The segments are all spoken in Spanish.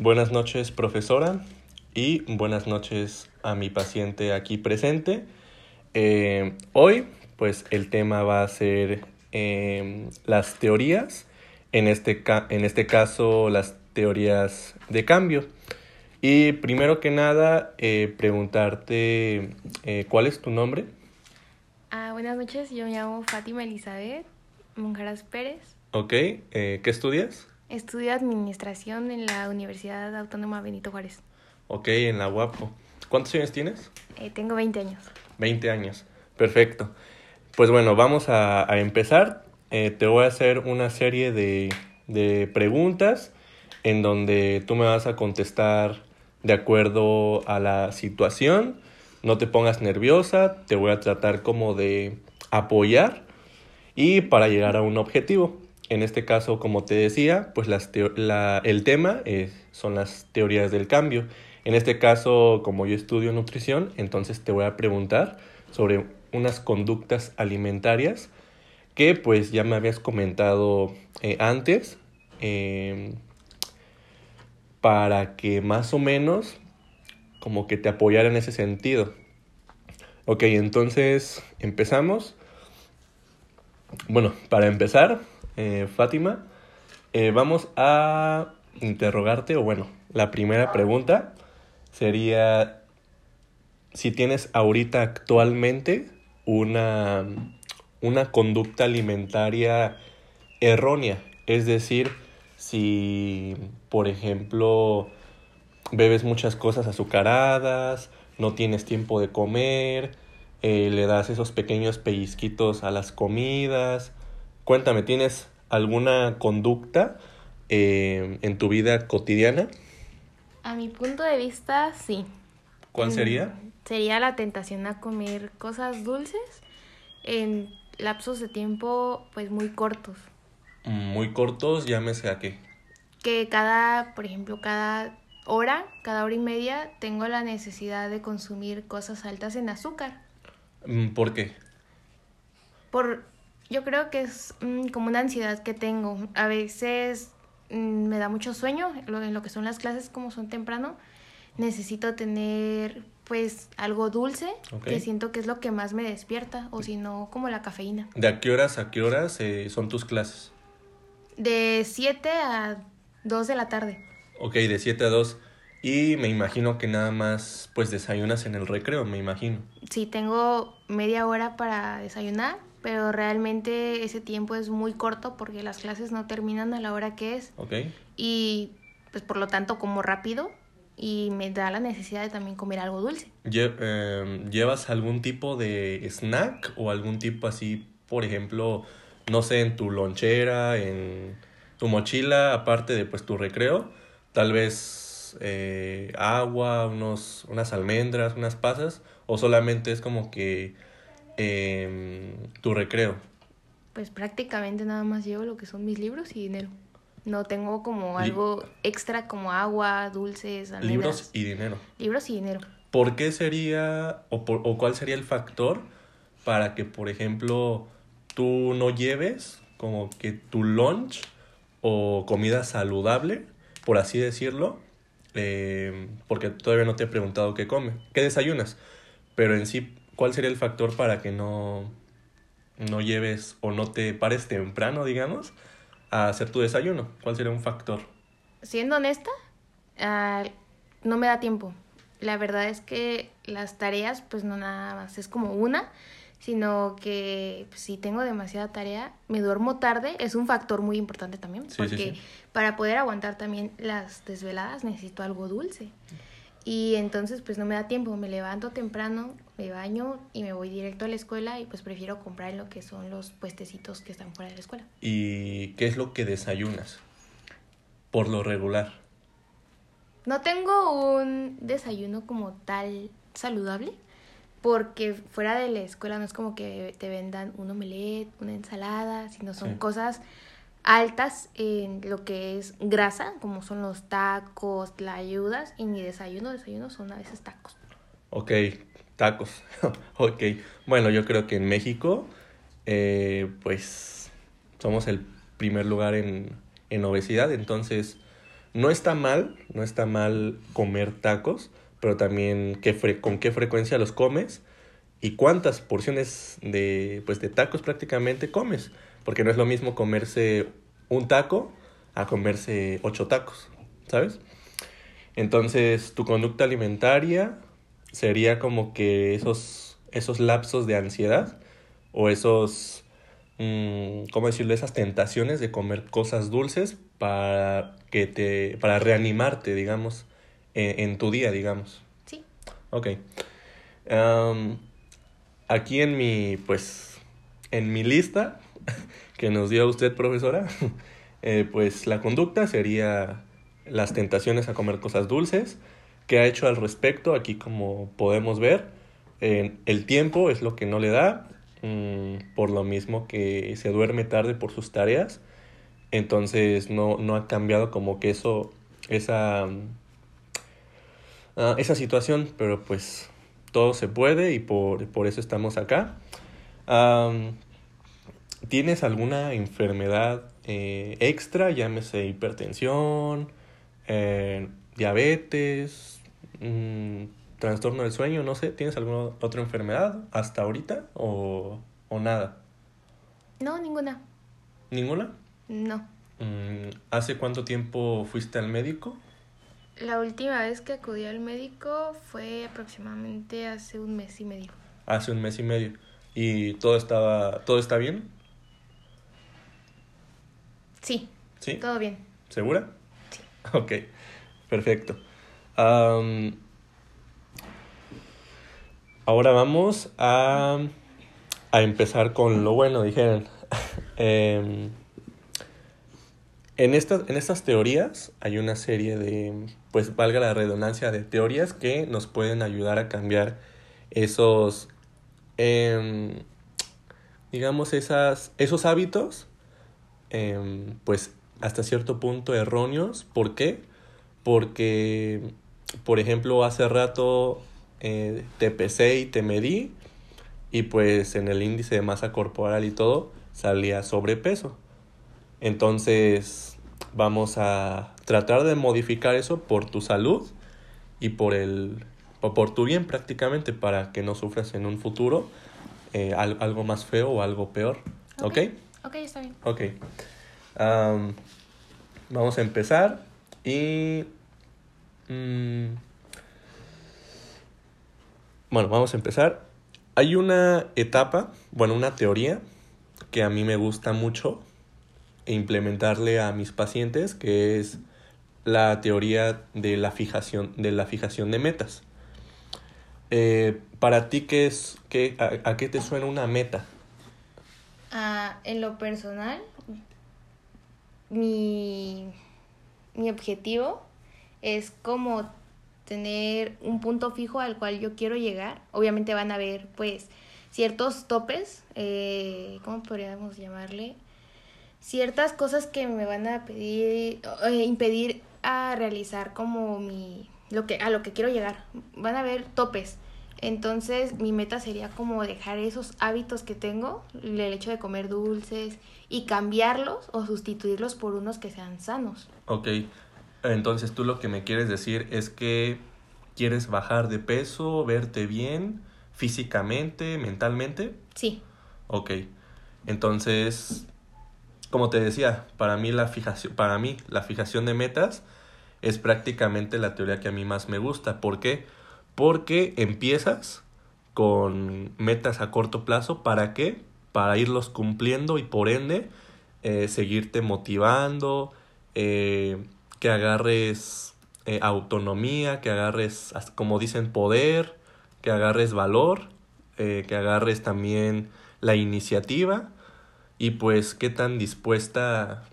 Buenas noches, profesora, y buenas noches a mi paciente aquí presente. Eh, hoy, pues el tema va a ser eh, las teorías, en este, en este caso las teorías de cambio. Y primero que nada, eh, preguntarte cuál es tu nombre. Ah, buenas noches, yo me llamo Fátima Elizabeth Monjaras Pérez. Ok, ¿qué estudias? Estudio administración en la Universidad Autónoma Benito Juárez. Ok, en la UAPO. ¿Cuántos años tienes? Eh, tengo 20 años. 20 años, perfecto. Pues bueno, vamos a, empezar. Eh, te voy a hacer una serie de, de preguntas en donde tú me vas a contestar de acuerdo a la situación. No te pongas nerviosa, te voy a tratar como de apoyar y para llegar a un objetivo. En este caso, como te decía, pues las la, el tema son las teorías del cambio. En este caso, como yo estudio nutrición, entonces te voy a preguntar sobre unas conductas alimentarias que pues ya me habías comentado eh, antes em, para que más o menos como que te apoyara en ese sentido. Ok, entonces empezamos. Bueno, para empezar, eh, Fátima, eh, vamos a interrogarte, o bueno, la primera pregunta sería si tienes ahorita actualmente una, una conducta alimentaria errónea, es decir, si, por ejemplo, bebes muchas cosas azucaradas, no tienes tiempo de comer, eh, le das esos pequeños pellizquitos a las comidas, Cuéntame, ¿tienes alguna conducta eh, en tu vida cotidiana? A mi punto de vista, sí. ¿Cuál sería? Mm, sería la tentación a comer cosas dulces en lapsos de tiempo pues muy cortos. Muy cortos, llámese a qué. Que cada, por ejemplo, cada hora, cada hora y media, tengo la necesidad de consumir cosas altas en azúcar. Mm, ¿Por qué? Por yo creo que es mm, como una ansiedad que tengo. A veces mm, me da mucho sueño en lo que son las clases como son temprano. Necesito tener pues algo dulce, que siento que es lo que más me despierta, o si no, como la cafeína. ¿De a qué horas a qué horas eh, son tus clases? De 7 a 2 de la tarde. Ok, de 7 a 2. Y me imagino que nada más pues desayunas en el recreo, me imagino. Sí, tengo media hora para desayunar pero realmente ese tiempo es muy corto porque las clases no terminan a la hora que es. Ok. Y pues por lo tanto como rápido y me da la necesidad de también comer algo dulce. Em, ¿Llevas algún tipo de snack o algún tipo así, por ejemplo, no sé, en tu lonchera, en tu mochila, aparte de pues tu recreo? Tal vez eh, agua, unos, unas almendras, unas pasas, o solamente es como que eh, tu recreo? Pues prácticamente nada más llevo lo que son mis libros y dinero. No tengo como algo extra como agua, dulces, almendras. Libros y dinero. Libros y dinero. ¿Por qué sería o, o cuál sería el factor para que, por ejemplo, tú no lleves como que tu lunch o comida saludable, por así decirlo, eh, porque todavía no te he preguntado qué come, qué desayunas, pero en sí ¿cuál sería el factor para que no, no lleves o no te pares temprano, digamos, a hacer tu desayuno? ¿Cuál sería un factor? Siendo honesta, ah, no me da tiempo. La verdad es que las tareas, pues no nada más es como una, sino que pues, si tengo demasiada tarea, me duermo tarde, es un factor muy importante también, porque para poder aguantar también las desveladas necesito algo dulce. Y entonces pues no me da tiempo, me levanto temprano, me baño y me voy directo a la escuela y pues prefiero comprar lo que son los puestecitos que están fuera de la escuela. ¿Y qué es lo que desayunas? Por lo regular. No tengo un desayuno como tal saludable, porque fuera de la escuela no es como que te vendan un omelette, una ensalada, sino son cosas altas en lo que es grasa, como son los tacos, la ayudas, y mi desayuno, desayuno son a veces tacos. Ok, tacos. ok, bueno, yo creo que en México, eh, pues somos el primer lugar en, en obesidad, entonces no está mal, no está mal comer tacos, pero también qué fre- con qué frecuencia los comes y cuántas porciones de, pues, de tacos prácticamente comes. Porque no es lo mismo comerse un taco a comerse ocho tacos, ¿sabes? Entonces, tu conducta alimentaria sería como que esos, esos lapsos de ansiedad o esos, mm, ¿cómo decirlo? Esas tentaciones de comer cosas dulces para que te, para reanimarte, digamos, en, en tu día, digamos. Sí. Ok. Aquí en mi, pues, en mi lista que nos dio usted, profesora, eh, pues la conducta sería las tentaciones a comer cosas dulces. ¿Qué ha hecho al respecto? Aquí como podemos ver, el tiempo es lo que no le da, mm, por lo mismo que se duerme tarde por sus tareas. Entonces no, no ha cambiado como que eso, esa, mm, ah, esa situación, pero pues todo se puede y por, por eso estamos acá. ¿Tienes alguna enfermedad eh, extra? Llámese hipertensión, eh, diabetes, mm, trastorno del sueño, no sé. ¿Tienes alguna otra enfermedad hasta ahorita o, o nada? No, ninguna. ¿Ninguna? No. Mm, ¿Hace cuánto tiempo fuiste al médico? La última vez que acudí al médico fue aproximadamente hace un mes y medio. Hace un mes y medio. ¿Y todo estaba, todo está bien? Sí, ¿Sí? todo bien. ¿Segura? Sí. Ok, perfecto. Ahora vamos a, a empezar con lo bueno, dijeron. Em, en, estas, en estas teorías hay una serie de, pues valga la redundancia, de teorías que nos pueden ayudar a cambiar esos, em, digamos, esas, esos hábitos em, pues hasta cierto punto erróneos. ¿Por qué? Porque, por ejemplo, hace rato eh, te pesé y te medí y pues en el índice de masa corporal y todo salía sobrepeso. Entonces vamos a tratar de modificar eso por tu salud y por el o por tu bien prácticamente para que no sufras en un futuro eh, al- algo más feo o algo peor. ¿Ok? Ok, está bien. Ok. Am, vamos a empezar y... mm, bueno, vamos a empezar. Hay una etapa, bueno, una teoría que a mí me gusta mucho implementarle a mis pacientes, que es la teoría de la fijación de, la fijación de metas. Eh, para ti, ¿qué es, qué, a qué te suena una meta? Ah, en lo personal, mi, mi objetivo es como tener un punto fijo al cual yo quiero llegar. Obviamente van a haber pues ciertos topes, eh, ¿cómo podríamos llamarle? Ciertas cosas que me van a pedir, eh, impedir a realizar como mi, lo que, a lo que quiero llegar. Van a haber topes. Entonces mi meta sería como dejar esos hábitos que tengo, el hecho de comer dulces y cambiarlos o sustituirlos por unos que sean sanos. Ok, entonces tú lo que me quieres decir es que quieres bajar de peso, verte bien físicamente, mentalmente. Sí, Ok, entonces, como te decía, para mí la fijación, para mí la fijación de metas es prácticamente la teoría que a mí más me gusta. ¿Por qué? Porque empiezas con metas a corto plazo. ¿Para qué? Para irlos cumpliendo y por ende eh, seguirte motivando, eh, que agarres eh, autonomía, que agarres, como dicen, poder, que agarres valor, que agarres también la iniciativa y pues qué tan dispuesta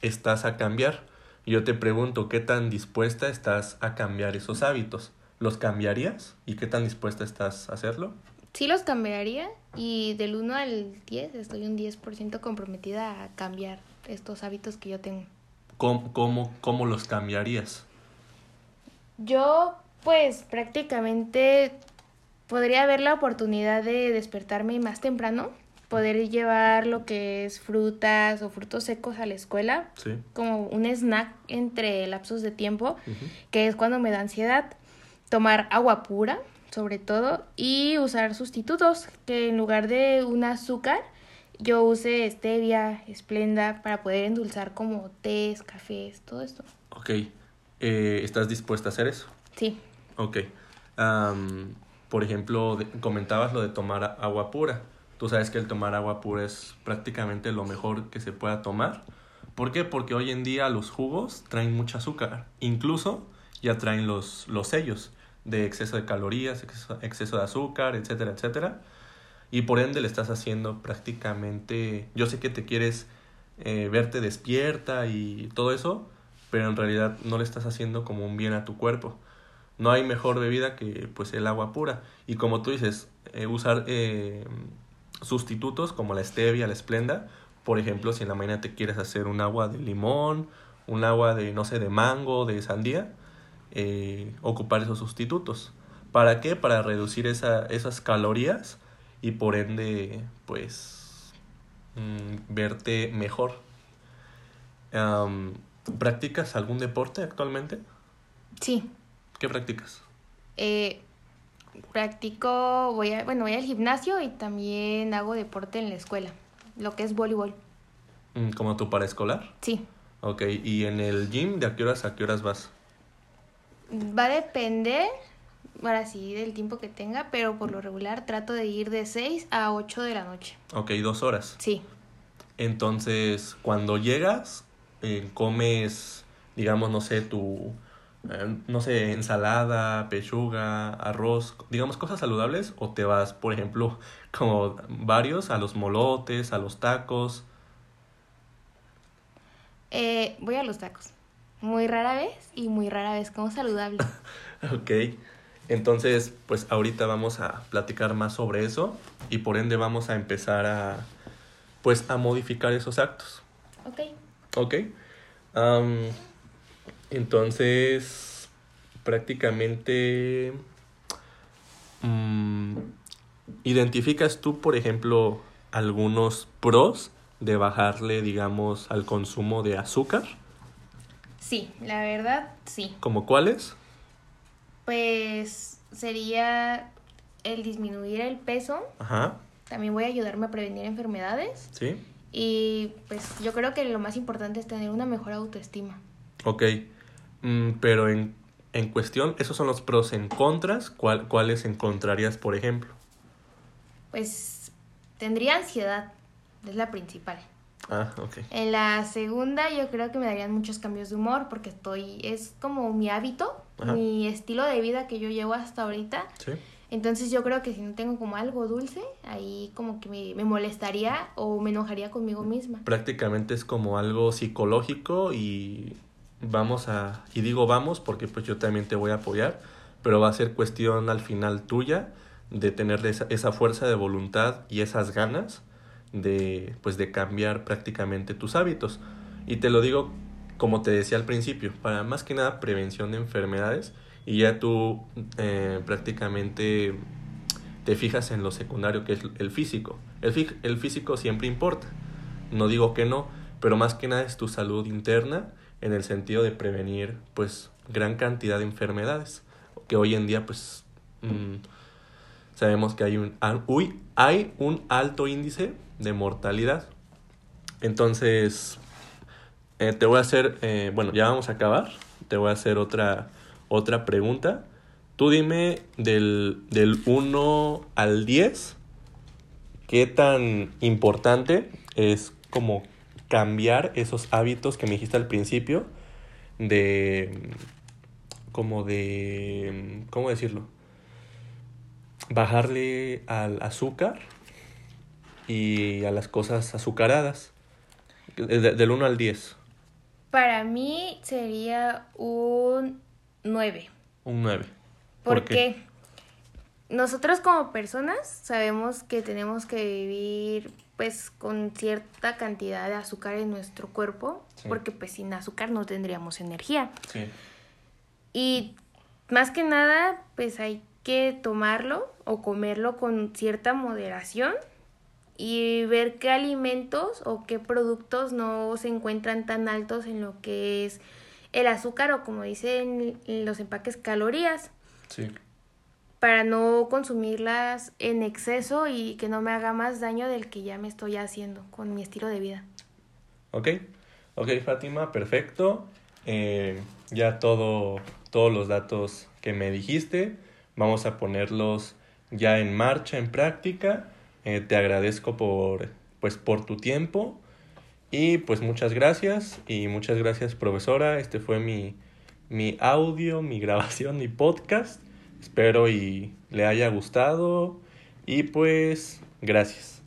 estás a cambiar. Yo te pregunto, ¿qué tan dispuesta estás a cambiar esos hábitos? ¿Los cambiarías? ¿Y qué tan dispuesta estás a hacerlo? sí los cambiaría y del 1 al 10 estoy un 10% comprometida a cambiar estos hábitos que yo tengo. ¿Cómo, cómo, cómo los cambiarías? Yo, pues prácticamente podría haber la oportunidad de despertarme más temprano poder llevar lo que es frutas o frutos secos a la escuela, Sí. como un snack entre lapsos de tiempo, que es cuando me da ansiedad. Tomar agua pura, sobre todo, y usar sustitutos, que en lugar de un azúcar, yo use stevia, esplenda, para poder endulzar como tés, cafés, todo esto. Ok. Eh, ¿Estás dispuesta a hacer eso? Sí, Ok. Por ejemplo, comentabas lo de tomar agua pura. Tú sabes que el tomar agua pura es prácticamente lo mejor que se pueda tomar. ¿Por qué? Porque hoy en día los jugos traen mucho azúcar. Incluso ya traen los, los sellos de exceso de calorías, exceso, de azúcar, etcétera, etcétera. Y por ende le estás haciendo prácticamente... Yo sé que te quieres eh, verte despierta y todo eso, pero en realidad no le estás haciendo como un bien a tu cuerpo. No hay mejor bebida que pues el agua pura. Y como tú dices, eh, usar eh, sustitutos como la stevia, la esplenda. Por ejemplo, si en la mañana te quieres hacer un agua de limón, un agua de, no sé, de mango, de sandía, eh, ocupar esos sustitutos. ¿Para qué? Para reducir esa, esas calorías y por ende, pues, mm, verte mejor. ¿Practicas algún deporte actualmente? sí. ¿Qué practicas? Eh, practico, voy a, bueno, voy al gimnasio y también hago deporte en la escuela, lo que es voleibol. Mm, ¿Como tu paraescolar? Sí, Ok, ¿y en el gym de a qué horas a qué horas vas? Va a depender, ahora sí, del tiempo que tenga, pero por lo regular trato de ir de 6 a 8 de la noche. Ok, dos horas. Sí, Entonces, cuando llegas, eh, comes, digamos, no sé, tu, eh, no sé, ensalada, pechuga, arroz, digamos, cosas saludables, o te vas, por ejemplo, como varios, a los molotes, a los tacos. Eh, voy a los tacos. Muy rara vez y muy rara vez como saludable. Ok, entonces, pues ahorita vamos a platicar más sobre eso y por ende vamos a empezar a, pues, a modificar esos actos. ok. Ok. Entonces, prácticamente, mm, ¿identificas tú, por ejemplo, algunos pros de bajarle, digamos, al consumo de azúcar? Sí, la verdad, sí. ¿Como cuáles? Pues sería el disminuir el peso. Ajá, También voy a ayudarme a prevenir enfermedades. sí. Y pues yo creo que lo más importante es tener una mejor autoestima. Ok, Mm, pero en, en cuestión, esos son los pros en contras, ¿cuál- ¿cuáles encontrarías, por ejemplo? Pues tendría ansiedad, es la principal. Ah, ok. En la segunda yo creo que me darían muchos cambios de humor porque estoy, es como mi hábito, Ajá. mi estilo de vida que yo llevo hasta ahorita. Sí. Entonces yo creo que si no tengo como algo dulce, ahí como que me, me molestaría o me enojaría conmigo misma. prácticamente es como algo psicológico y vamos a, y digo vamos porque pues yo también te voy a apoyar, pero va a ser cuestión al final tuya de tener esa, esa fuerza de voluntad y esas ganas de pues de cambiar prácticamente tus hábitos. Y te lo digo como te decía al principio, para más que nada prevención de enfermedades y ya tú eh, prácticamente te fijas en lo secundario que es el físico. El, el físico siempre importa, no digo que no, pero más que nada es tu salud interna en el sentido de prevenir pues gran cantidad de enfermedades que hoy en día pues mm, sabemos que hay un, uy, hay un alto índice de mortalidad. Entonces, eh, te voy a hacer, eh, bueno, ya vamos a acabar, te voy a hacer otra, otra pregunta. Tú dime del, del 1 al 10, ¿qué tan importante es como cambiar esos hábitos que me dijiste al principio de, como de, ¿cómo decirlo? Bajarle al azúcar y a las cosas azucaradas. De- del 1 al 10, Para mí sería un 9. un 9. Porque nosotros como personas sabemos que tenemos que vivir pues con cierta cantidad de azúcar en nuestro cuerpo, Sí. porque pues sin azúcar no tendríamos energía. Sí. Y más que nada, pues hay que tomarlo o comerlo con cierta moderación y ver qué alimentos o qué productos no se encuentran tan altos en lo que es el azúcar o como dicen los empaques calorías. Sí. Para no consumirlas en exceso y que no me haga más daño del que ya me estoy haciendo con mi estilo de vida. Ok, ok Fátima, perfecto. Eh, ya todo, todos los datos que me dijiste, vamos a ponerlos ya en marcha, en práctica. Eh, te agradezco por, pues, por tu tiempo y pues muchas gracias y muchas gracias profesora. Este fue mi, mi audio, mi grabación, mi podcast. Espero y le haya gustado y pues gracias.